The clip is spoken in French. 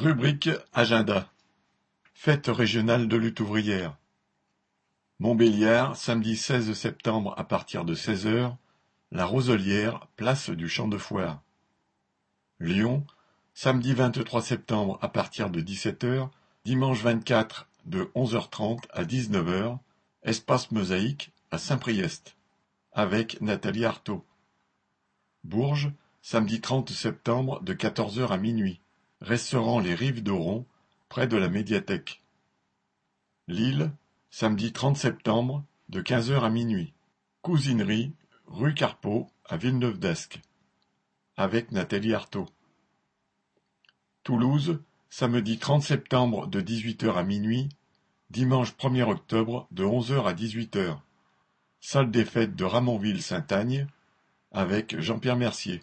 Rubrique Agenda Fête régionale de lutte ouvrière Montbéliard, samedi 16 septembre à partir de 16h, La Roselière, place du Champ de Foire. Lyon, samedi 23 septembre à partir de 17h, dimanche 24 de 11h30 à 19h, Espace Mosaïque à Saint-Priest, avec Nathalie Arthaud. Bourges, samedi 30 septembre de 14h à minuit. Restaurant Les Rives d'Oron, près de la médiathèque. Lille, samedi 30 septembre, de 15h à minuit. Cousinerie, rue Carpeau, à Villeneuve d'Ascq. Avec Nathalie Arthaud. Toulouse, samedi 30 septembre, de 18h à minuit. Dimanche 1er octobre, de 11h à 18h. Salle des fêtes de Ramonville-Saint-Agne, avec Jean-Pierre Mercier.